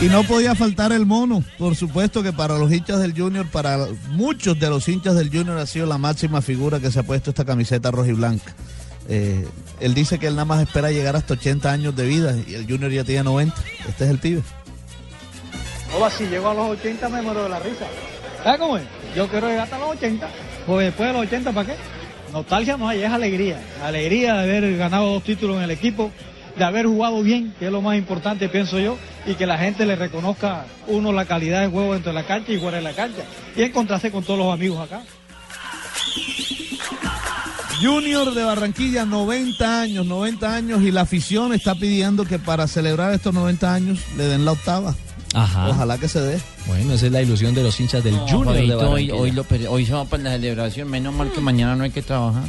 Y no podía faltar el mono. Por supuesto que para los hinchas del Junior, para muchos de los hinchas del Junior ha sido la máxima figura que se ha puesto esta camiseta roja y blanca. Eh, él dice que él nada más espera llegar hasta 80 años de vida y el Junior ya tiene 90. Este es el pibe. O si llego a los 80 me muero de la risa. ¿Sabes cómo es? Yo quiero llegar hasta los 80. Pues después de los 80, ¿para qué? Nostalgia no hay, es alegría. Alegría de haber ganado dos títulos en el equipo, de haber jugado bien, que es lo más importante, pienso yo, y que la gente le reconozca uno la calidad de juego dentro de la cancha y fuera de la cancha. Y encontrarse con todos los amigos acá. Junior de Barranquilla, 90 años, 90 años, y la afición está pidiendo que para celebrar estos 90 años le den la octava. Ajá. Ojalá que se dé. Bueno, esa es la ilusión de los hinchas del No, Junior de Fabito, hoy, Barranquilla. hoy, lo hoy se va para la celebración. Menos mal que mañana no hay que trabajar.